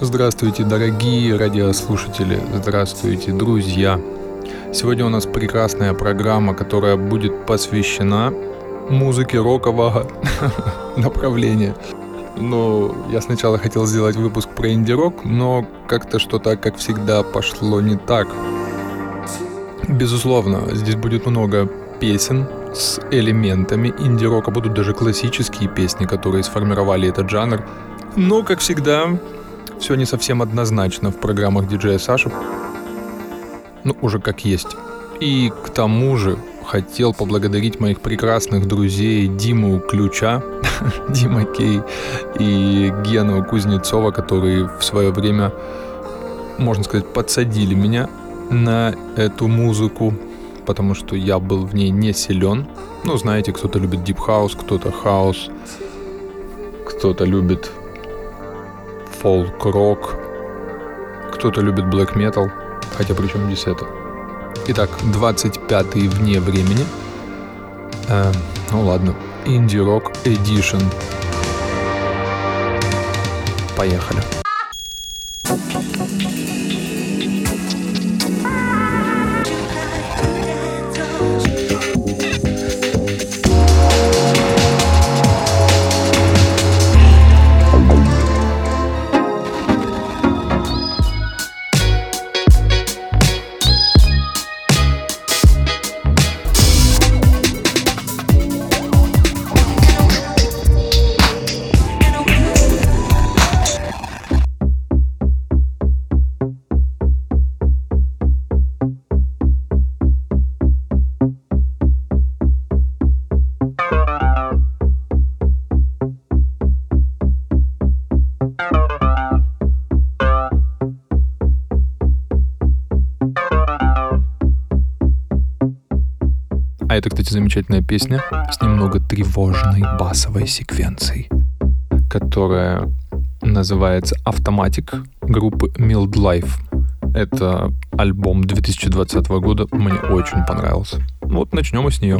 Здравствуйте, дорогие радиослушатели, здравствуйте, друзья. Сегодня у нас прекрасная программа, которая будет посвящена музыке рокового направления. Но я сначала хотел сделать выпуск про инди-рок, но как-то что-то, как всегда, пошло не так. Безусловно, здесь будет много песен с элементами инди-рока, будут даже классические песни, которые сформировали этот жанр. Но, как всегда, все не совсем однозначно в программах диджея Саши. Ну, уже как есть. И к тому же хотел поблагодарить моих прекрасных друзей Диму Ключа, Дима Кей и Гену Кузнецова, которые в свое время, можно сказать, подсадили меня на эту музыку, потому что я был в ней не силен. Ну, знаете, кто-то любит deep house, кто-то house, кто-то любит фолк-рок, кто-то любит black metal, хотя причем здесь это. Итак, 25-й вне времени. Э, ну ладно, Indie Rock Edition. Поехали. Это, кстати, замечательная песня с немного тревожной басовой секвенцией, которая называется «Автоматик» группы Mild Life. Это альбом 2020 года, мне очень понравился. Вот начнем мы с нее.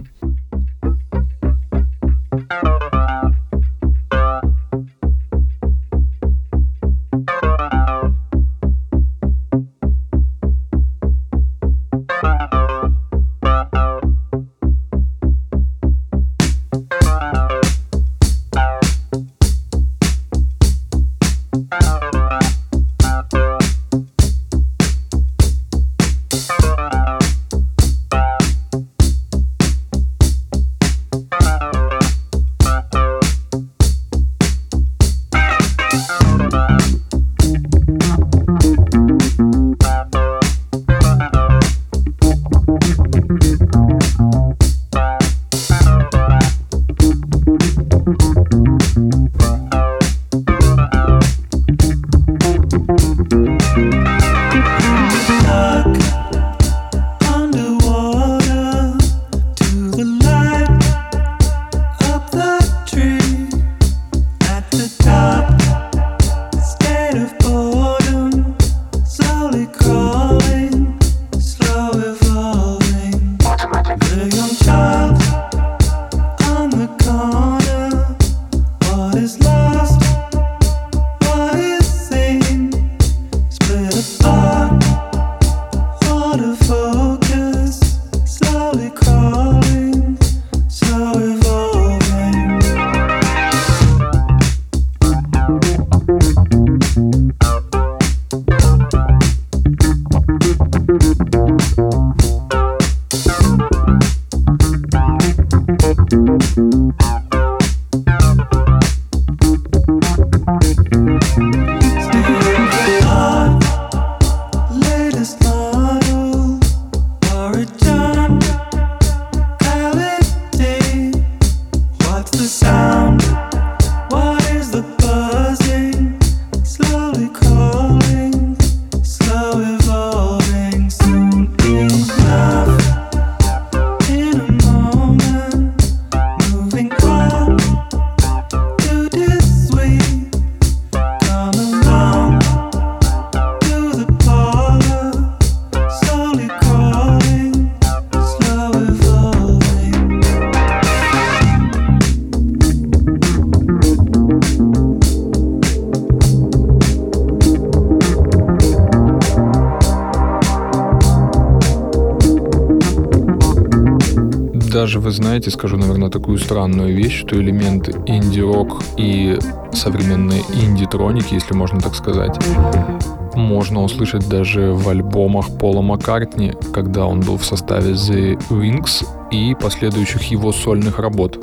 Знаете, скажу, наверное, такую странную вещь, что элементы инди-рок и современные инди-троники, если можно так сказать, можно услышать даже в альбомах Пола Маккартни, когда он был в составе The Wings и последующих его сольных работ.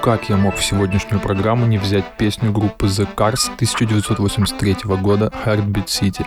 Как я мог в сегодняшнюю программу не взять песню группы The Cars 1983 года Heartbeat City.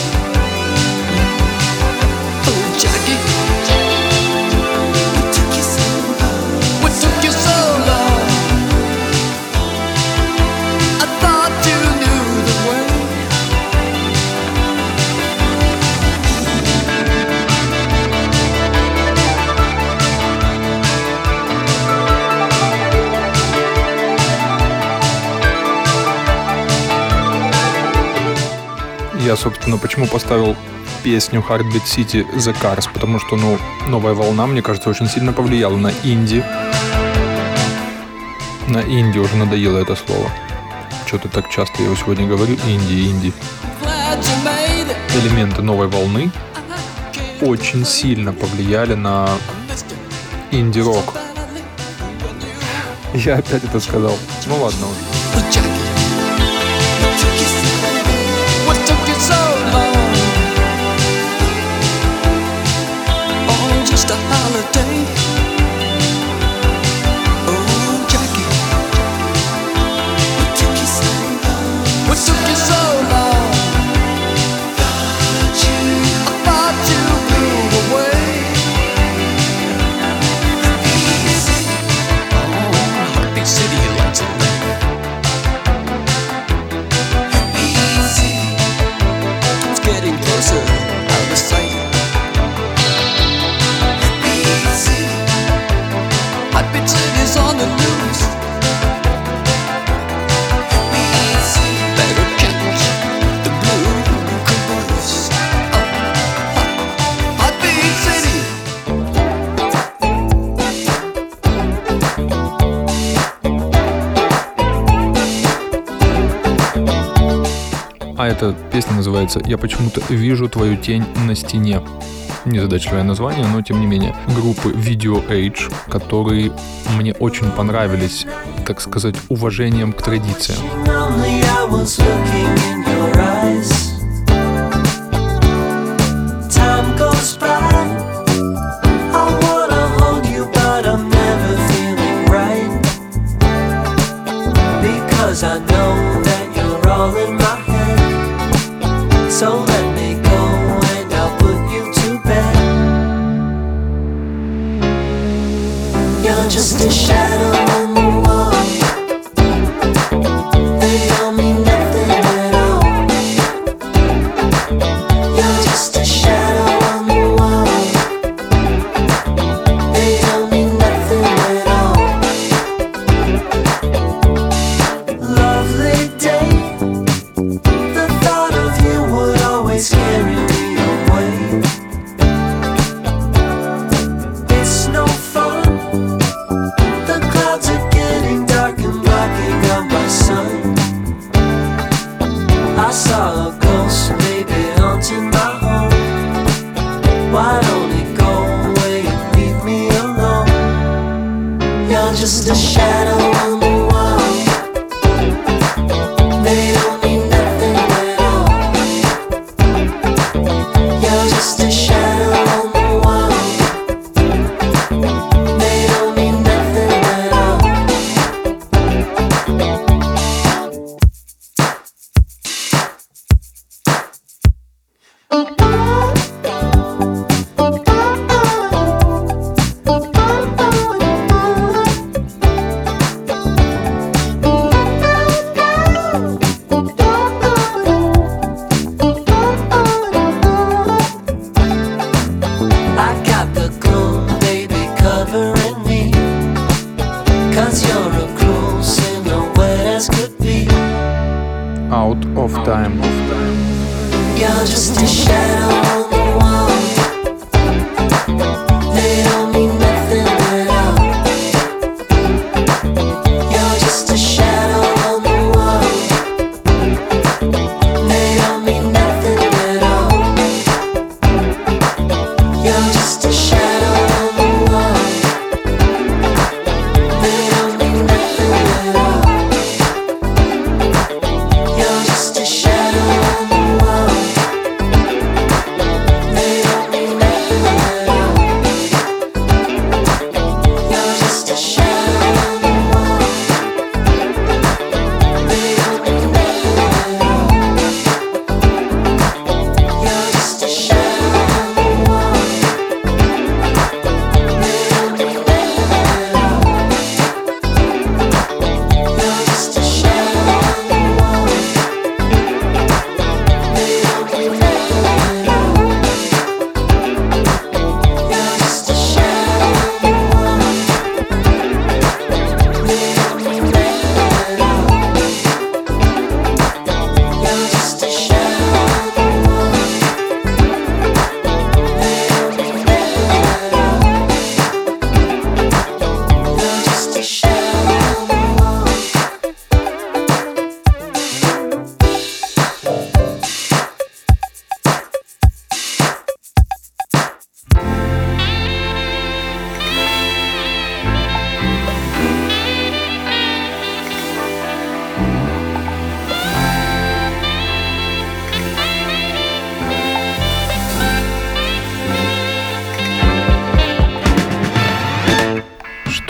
Я, собственно, почему поставил песню Heartbeat City The Cars, потому что, ну, новая волна, мне кажется, очень сильно повлияла на инди. На инди уже надоело это слово. Что-то так часто я его сегодня говорю. Инди, инди. Элементы новой волны очень сильно повлияли на инди-рок. Я опять это сказал. Ну ладно уже. Эта песня называется «Я почему-то вижу твою тень на стене». Незадачливое название, но тем не менее. Группы Video Age, которые мне очень понравились, так сказать, уважением к традициям.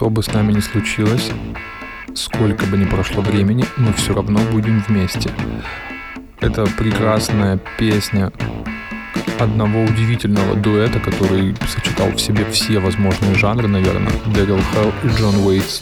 Бы с нами ни случилось, сколько бы ни прошло времени, мы все равно будем вместе. Это прекрасная песня одного удивительного дуэта, который сочетал в себе все возможные жанры, наверное, Дэрил Хелл и Джон Уэйтс.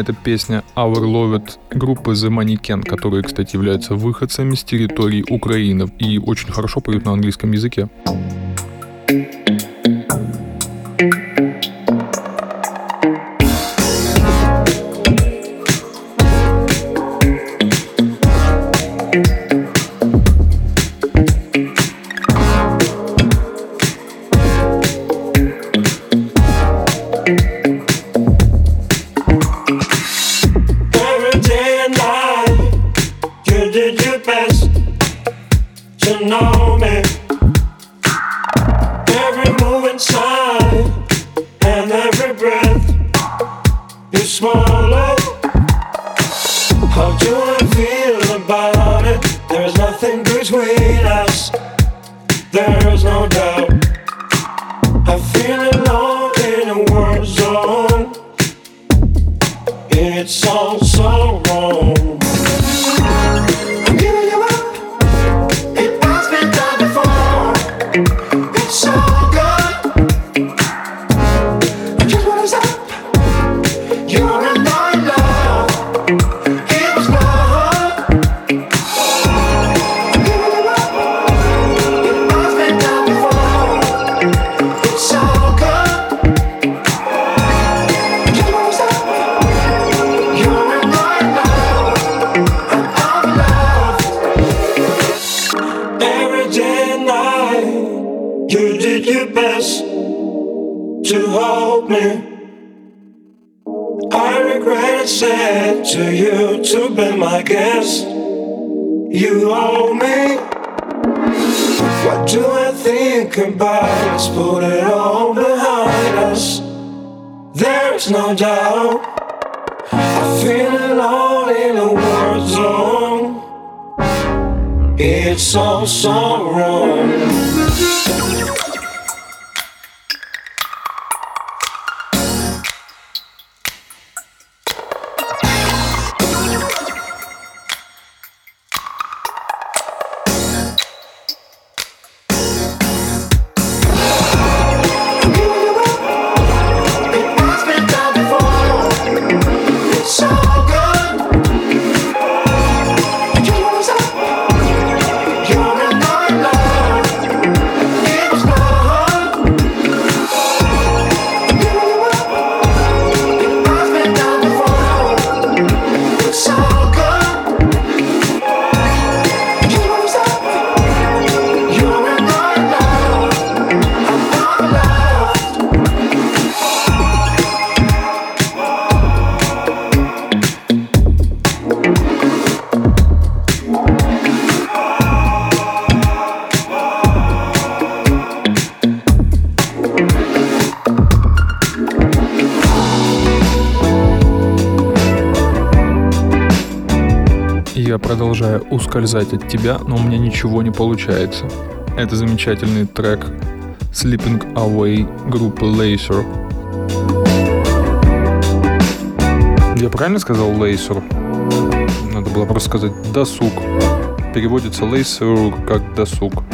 Это песня Our Loved группы The Mannequin, которые, кстати, являются выходцами с территории Украины и очень хорошо поют на английском языке. Продолжаю ускользать от тебя, но у меня ничего не получается. Это замечательный трек Sleeping Away группы Laser. Я правильно сказал Laser? Надо было просто сказать досуг. Переводится Laser как досуг.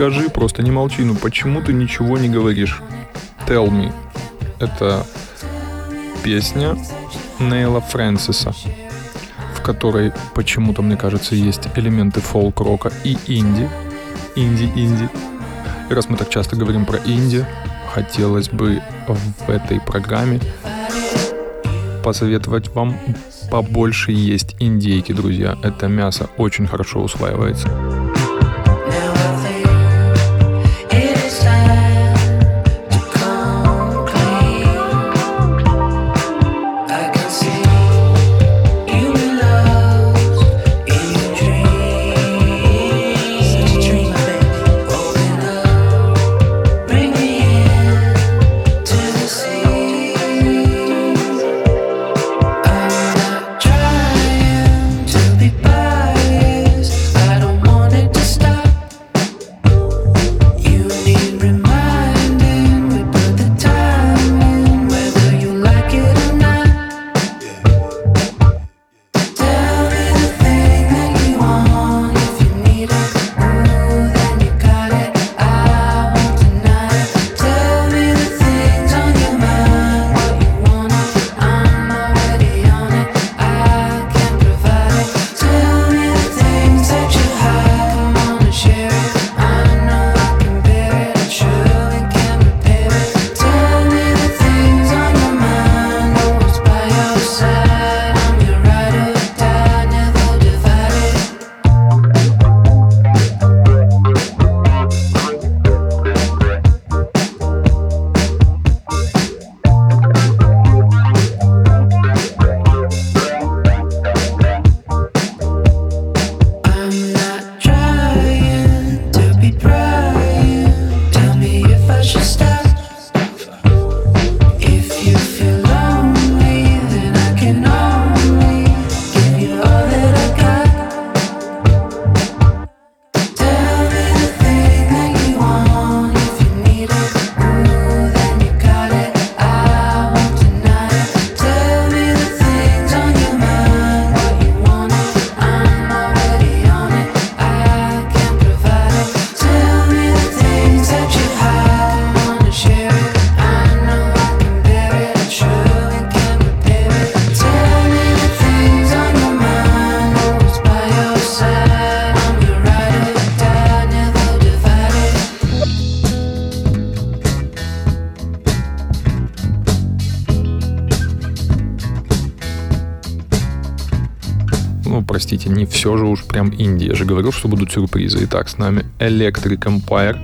Скажи, просто не молчи, ну почему ты ничего не говоришь? Tell me. Это песня Нейла Фрэнсиса, в которой почему-то, мне кажется, есть элементы фолк-рока и инди. Инди-инди. И раз мы так часто говорим про инди, хотелось бы в этой программе посоветовать вам побольше есть индейки, друзья. Это мясо очень хорошо усваивается. Все же уж прям Индия. Я же говорил, что будут сюрпризы. Итак, с нами Electric Empire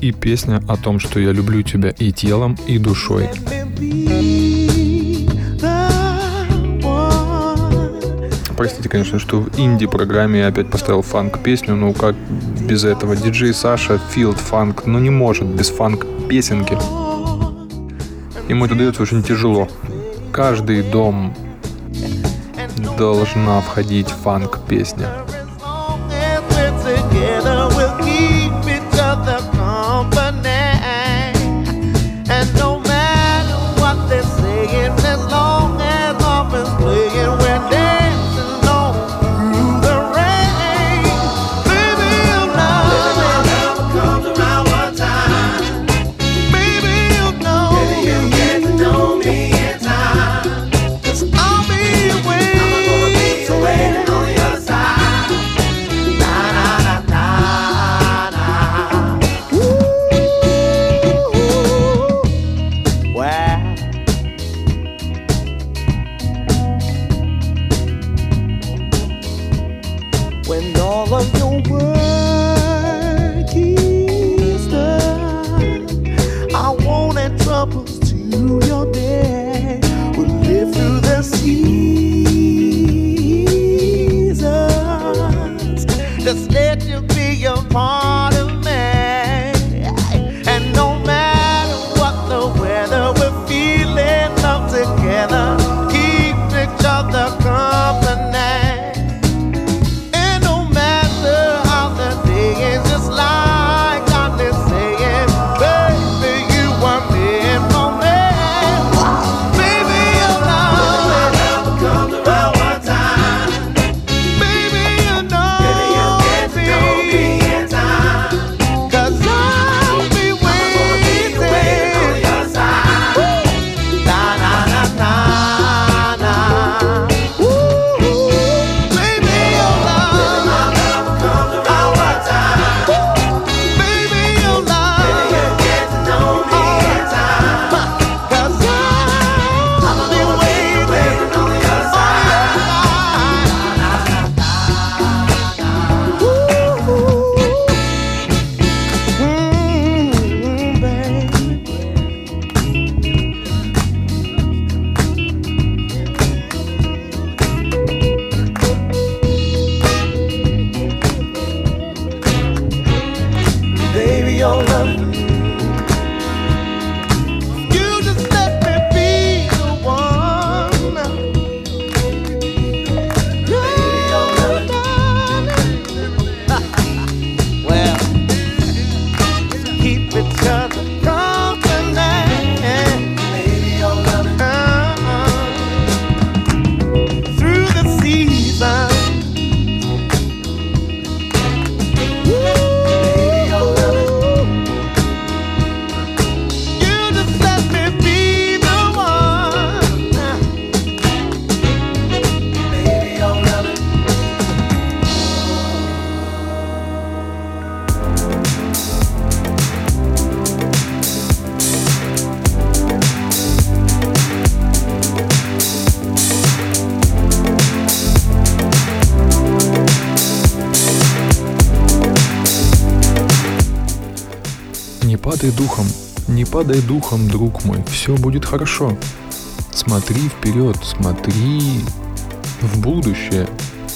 и песня о том, что я люблю тебя и телом, и душой. Простите, конечно, что в инди-программе я опять поставил фанк-песню, но как без этого? Диджей Саша, Field Фанк, ну не может без фанк-песенки. Ему это дается очень тяжело. Каждый дом должна входить фанк-песня. Духом, не падай духом, друг мой, все будет хорошо. Смотри вперед, смотри в будущее.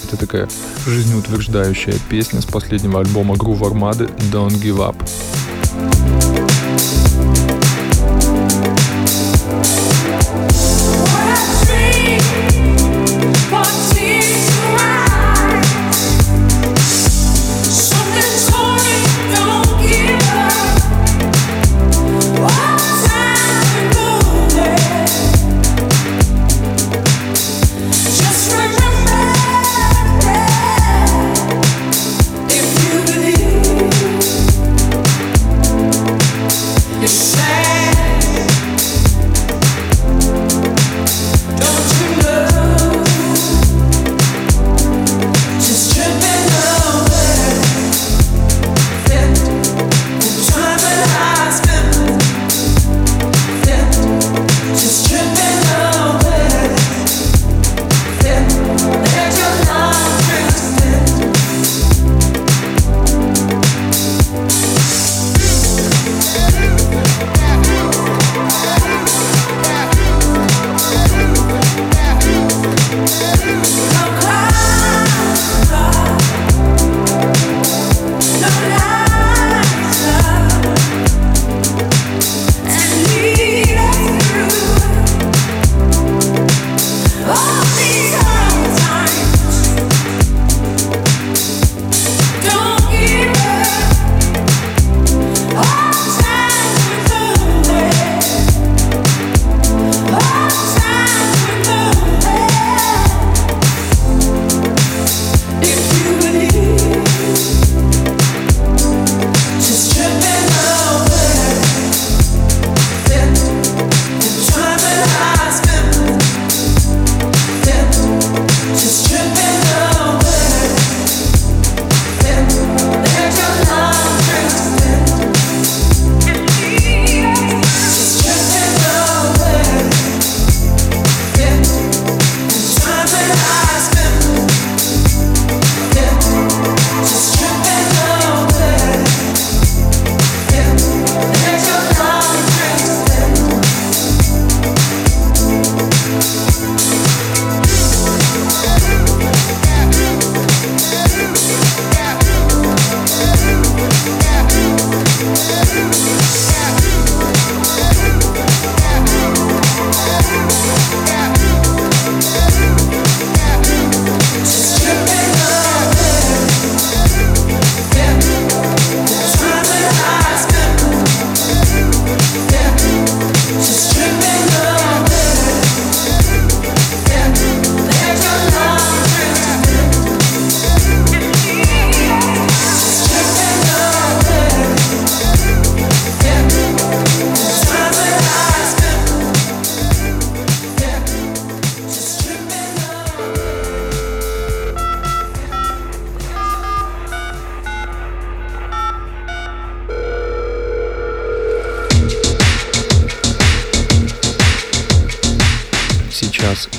Это такая жизнеутверждающая песня с последнего альбома Groove Armada Don't Give Up.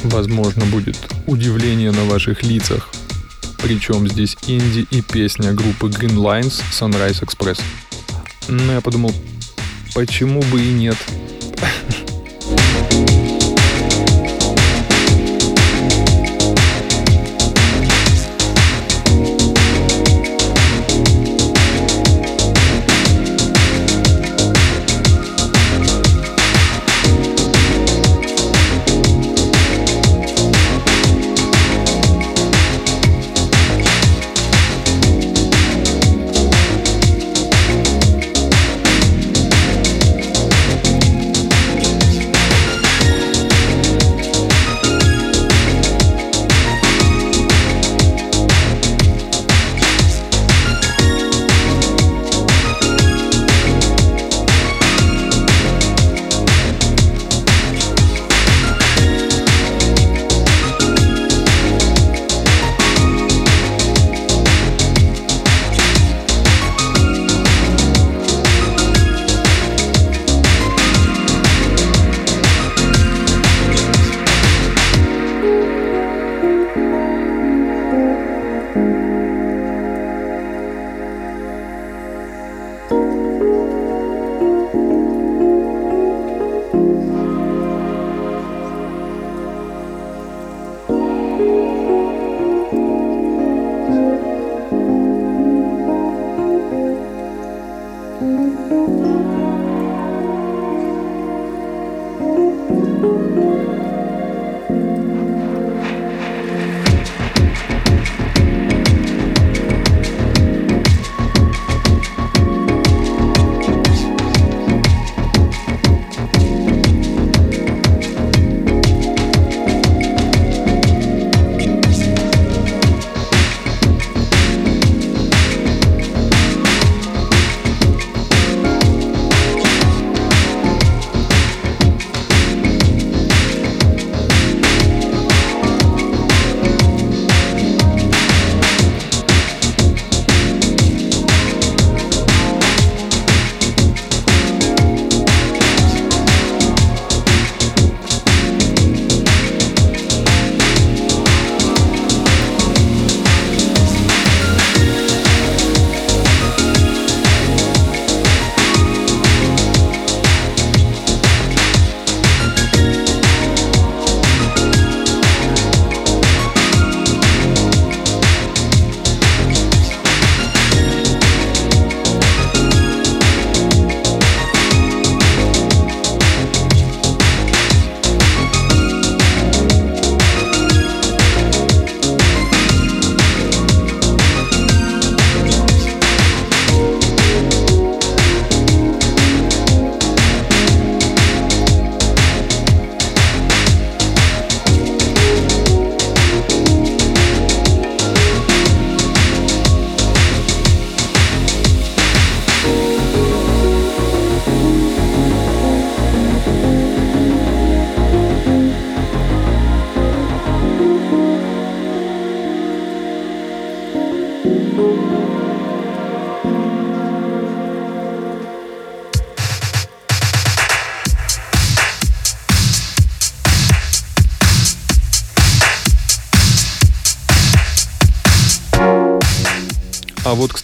Возможно, будет удивление на ваших лицах. Причем здесь инди и песня группы Green Lines Sunrise Express. Но я подумал, почему бы и нет?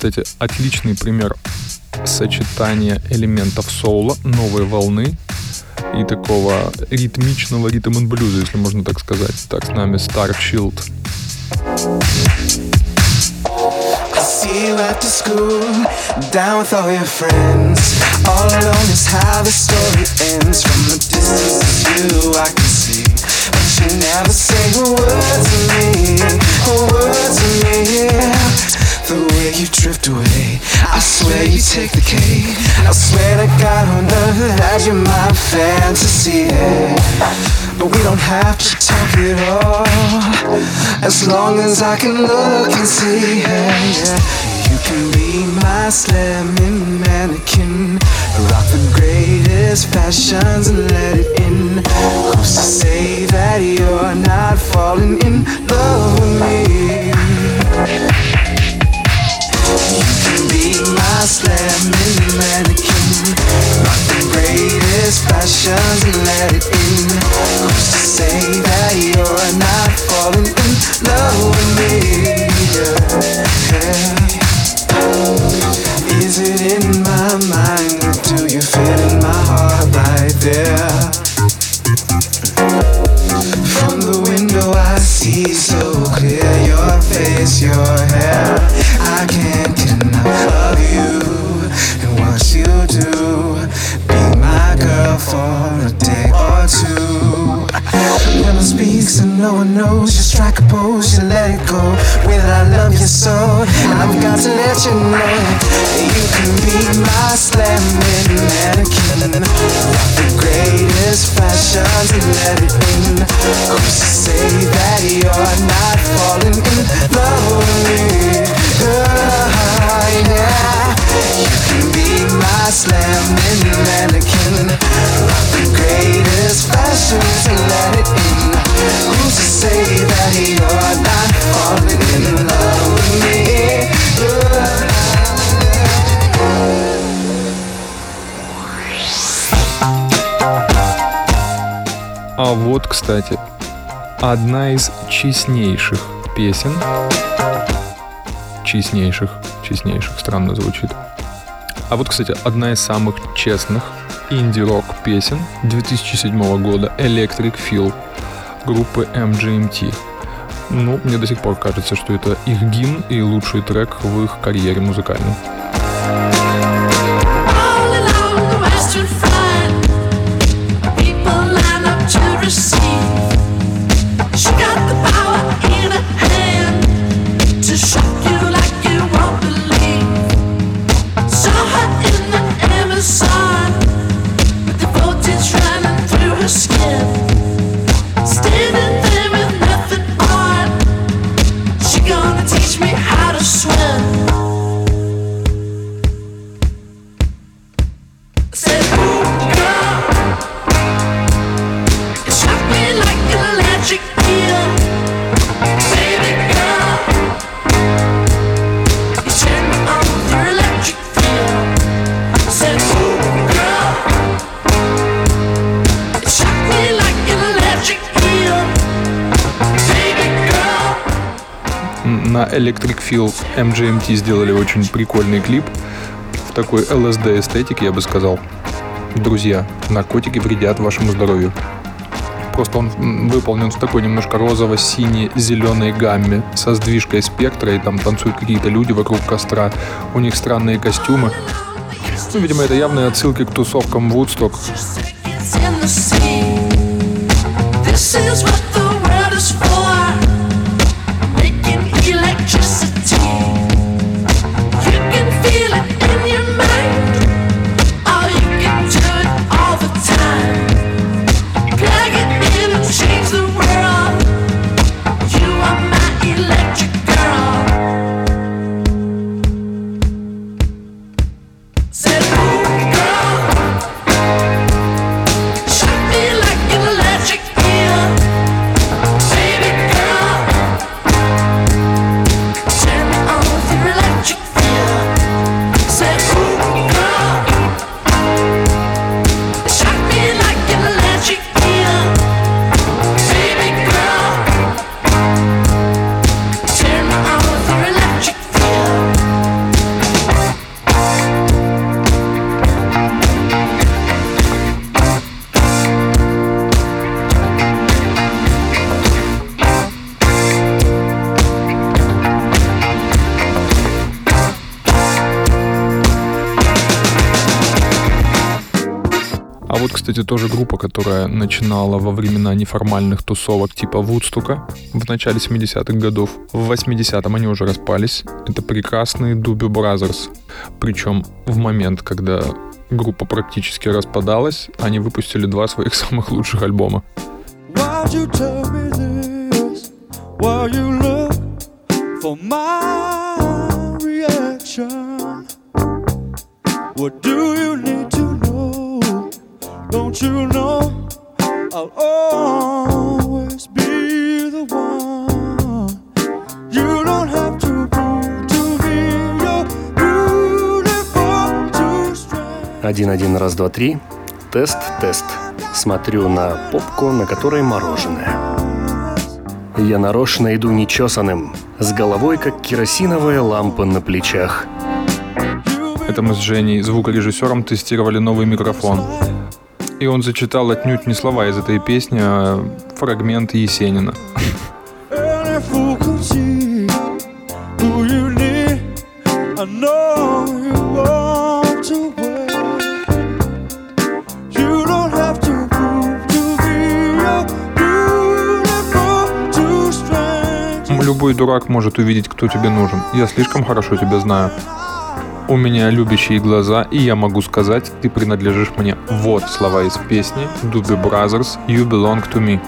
Кстати, отличный пример сочетания элементов соула, новой волны и такого ритмичного ритм блюза, если можно так сказать. Так, с нами Star Shield. see you after school, down with all your friends. All alone is how the story ends. From a distance, it's you I can see, but you never say a word to me, a word to me. Way you drift away, I swear you take the cake. I swear to God on earth that you're my fantasy. But we don't have to talk at all As long as I can look and see. You can be my slamming mannequin Rock the greatest fashions and let it in Who's to say that you're not falling in love with me be my slamming mannequin Rock the greatest fashions and let it in Who's to say that you're not falling in love with me yeah. Is it in my mind or do you feel in my heart right there? From the window I see so clear your face, your hair. I can't get enough of you. And what you do Be my girl for a day or two When I speak so no one knows. You strike a pose, you let it go. That I love you so? I've got to let you know You can be my slamming mannequin. The greatest fashions and let it in to say that you're not falling in love with me? Ah, yeah. А вот, кстати, одна из честнейших песен. Честнейших, честнейших, странно звучит. А вот, кстати, одна из самых честных инди-рок песен 2007 года Electric Feel группы MGMT. Ну, мне до сих пор кажется, что это их гимн и лучший трек в их карьере музыкальной. Electric Feel MGMT сделали очень прикольный клип в такой LSD эстетике, я бы сказал. Друзья, наркотики вредят вашему здоровью. Просто он выполнен в такой немножко розово-сине-зеленой гамме со сдвижкой спектра, и там танцуют какие-то люди вокруг костра. У них странные костюмы. Ну, видимо, это явные отсылки к тусовкам Вудсток. This is what Кстати, тоже группа, которая начинала во времена неформальных тусовок типа Вудстока в начале 70-х годов. В 80-м они уже распались. Это прекрасные Doobie Brothers. Причем в момент, когда группа практически распадалась, они выпустили два своих самых лучших альбома. What do you? Don't you know I'll always be the one? You don't have to prove to me you're beautiful to strange. Один-один, раз, два, три. Тест, тест. Смотрю на попку, на которой мороженое. Я нарочно иду нечесанным, с головой, как керосиновая лампа на плечах. Это мы с Женей, звукорежиссером, тестировали новый микрофон. И он зачитал отнюдь не слова из этой песни, а фрагмент Есенина. Любой дурак может увидеть, кто тебе нужен. Я слишком хорошо тебя знаю. У меня любящие глаза, и я могу сказать, ты принадлежишь мне. Вот слова из песни Doobie Brothers «You belong to me».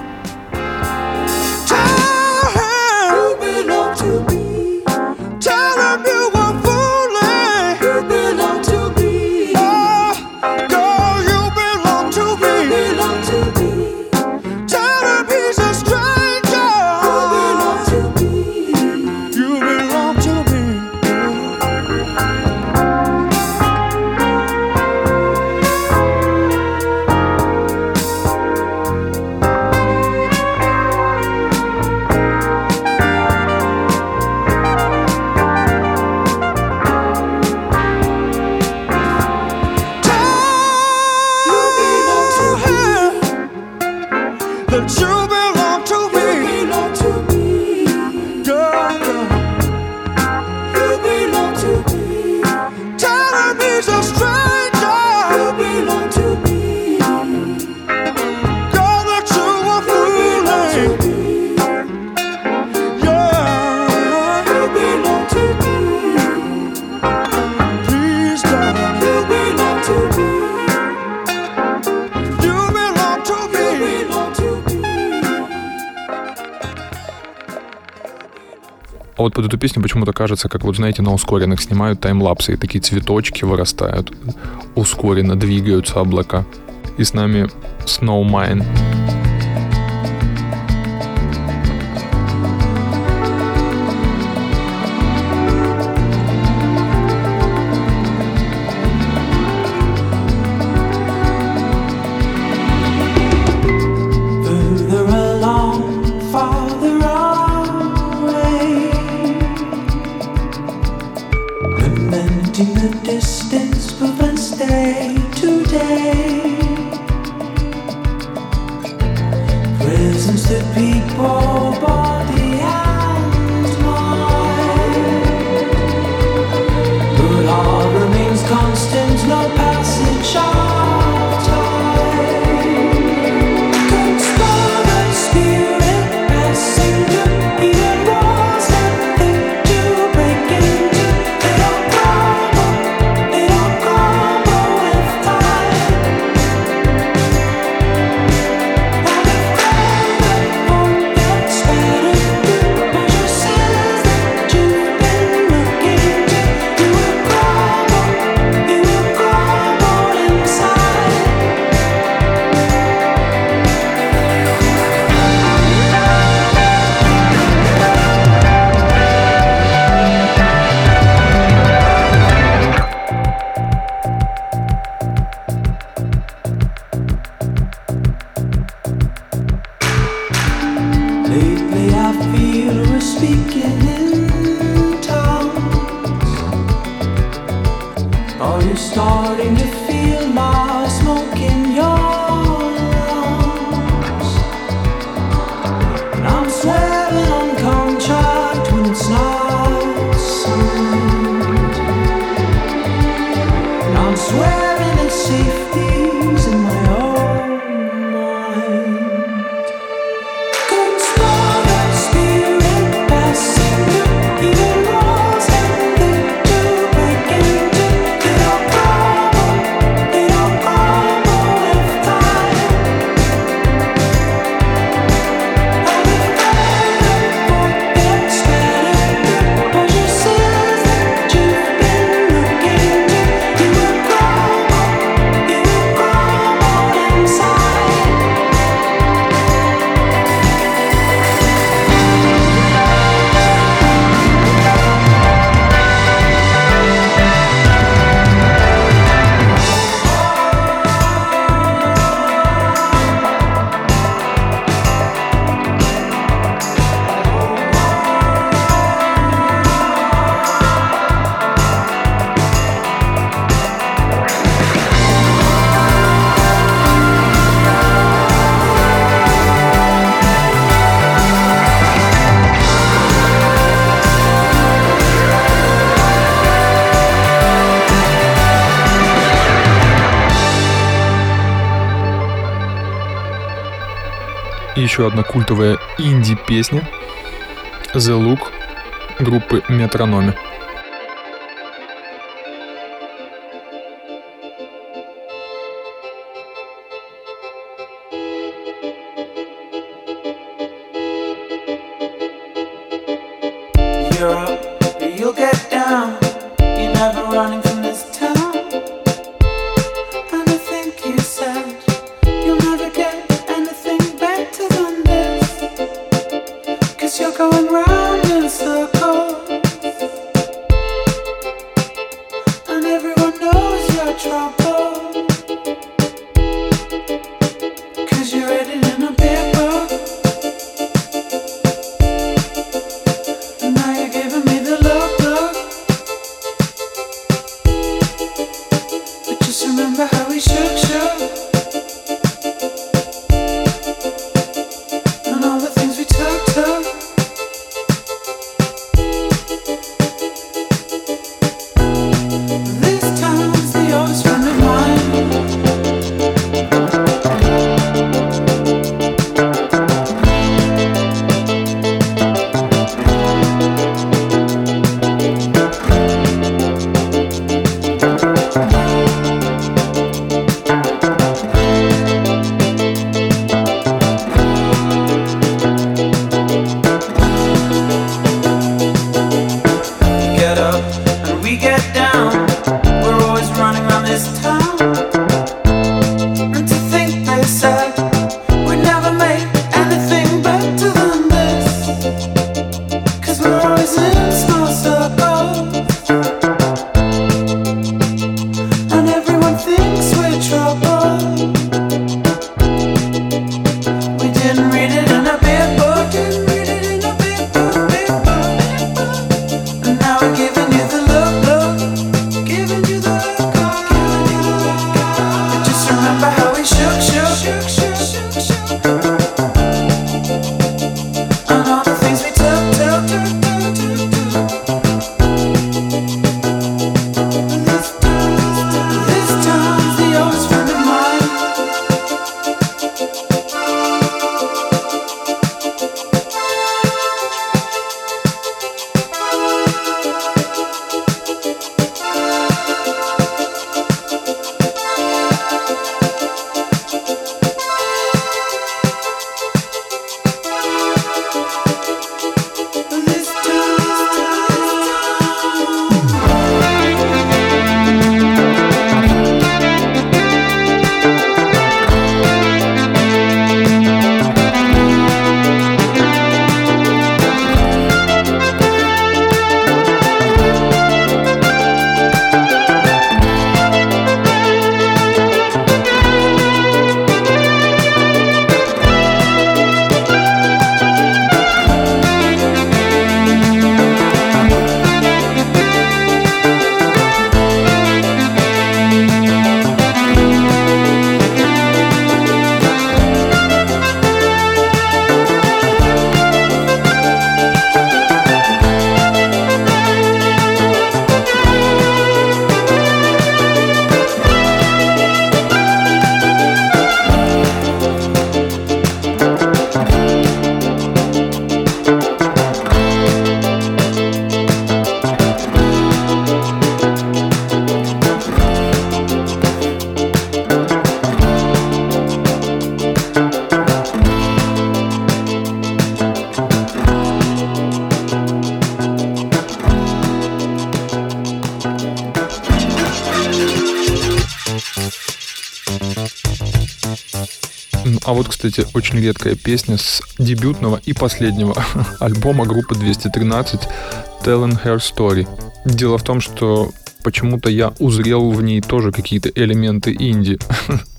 Под эту песню почему-то кажется, как вот, знаете, на ускоренных снимают таймлапсы, и такие цветочки вырастают, ускоренно двигаются облака. И с нами Snowmine. Further еще одна культовая инди-песня The Look группы Метрономи. кстати, очень редкая песня с дебютного и последнего альбома группы 213 Telling Her Story. Дело в том, что почему-то я узрел в ней тоже какие-то элементы инди.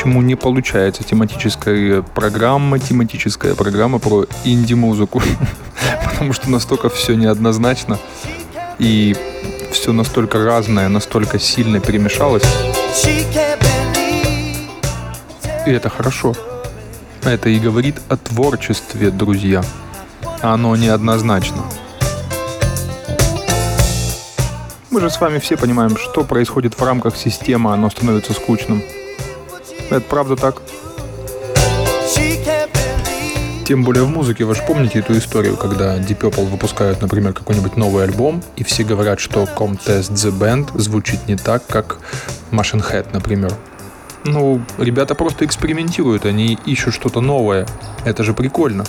почему не получается тематическая программа, тематическая программа про инди-музыку. Потому что настолько все неоднозначно и все настолько разное, настолько сильно перемешалось. И это хорошо. Это и говорит о творчестве, друзья. Оно неоднозначно. Мы же с вами все понимаем, что происходит в рамках системы, оно становится скучным. Это правда так. Тем более в музыке, вы же помните эту историю, когда Deep Purple выпускают, например, какой-нибудь новый альбом, и все говорят, что Comtest The Band звучит не так, как Machine Head, например. Ну, ребята просто экспериментируют, они ищут что-то новое. Это же прикольно.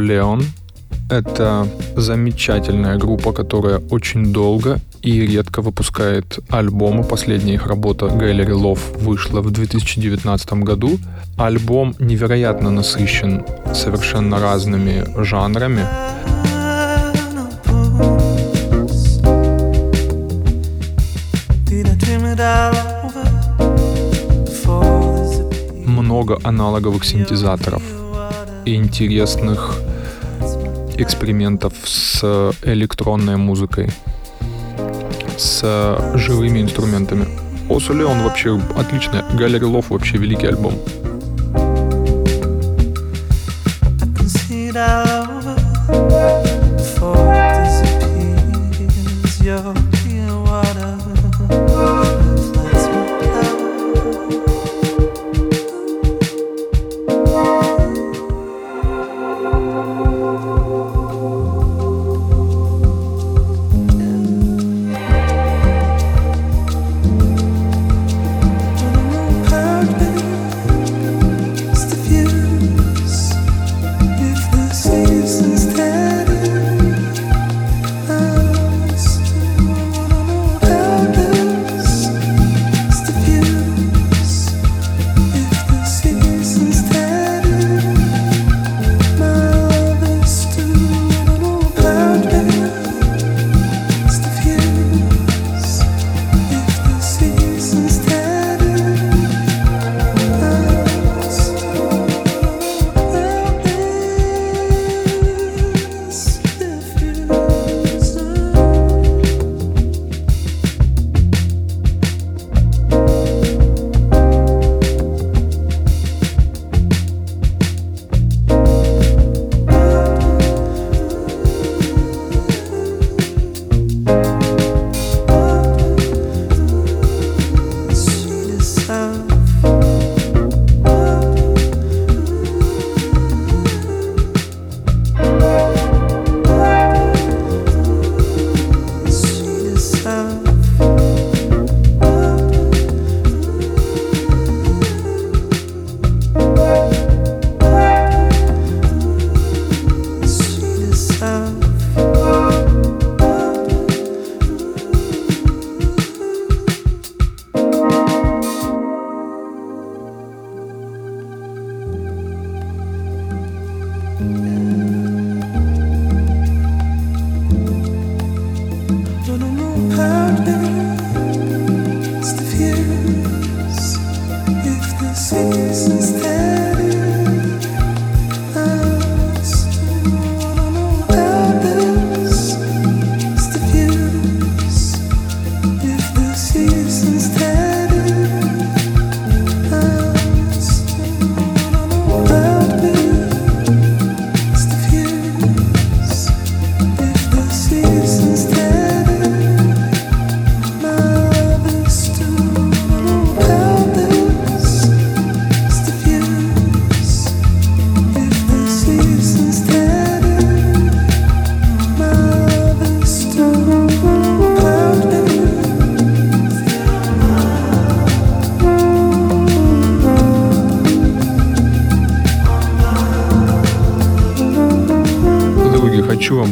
Леон — это замечательная группа, которая очень долго и редко выпускает альбомы. Последняя их работа Gallery Love вышла в 2019 году. Альбом невероятно насыщен совершенно разными жанрами. Много аналоговых синтезаторов и интересных экспериментов с электронной музыкой, с живыми инструментами. Осу Леон вообще отличный. Love вообще великий альбом.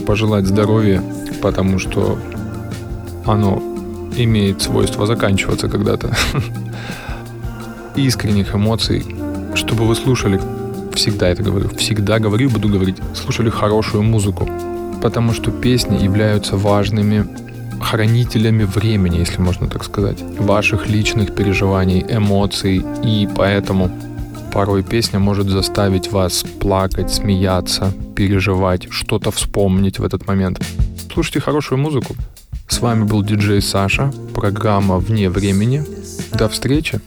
Пожелать здоровья, потому что оно имеет свойство заканчиваться когда-то. Искренних эмоций, чтобы вы слушали, всегда это говорю, всегда говорю буду говорить, слушали хорошую музыку, потому что песни являются важными хранителями времени, если можно так сказать, ваших личных переживаний, эмоций, и поэтому порой песня может заставить вас плакать, смеяться, переживать, что-то вспомнить в этот момент. Слушайте хорошую музыку. С вами был диджей Саша, программа «Вне времени». До встречи.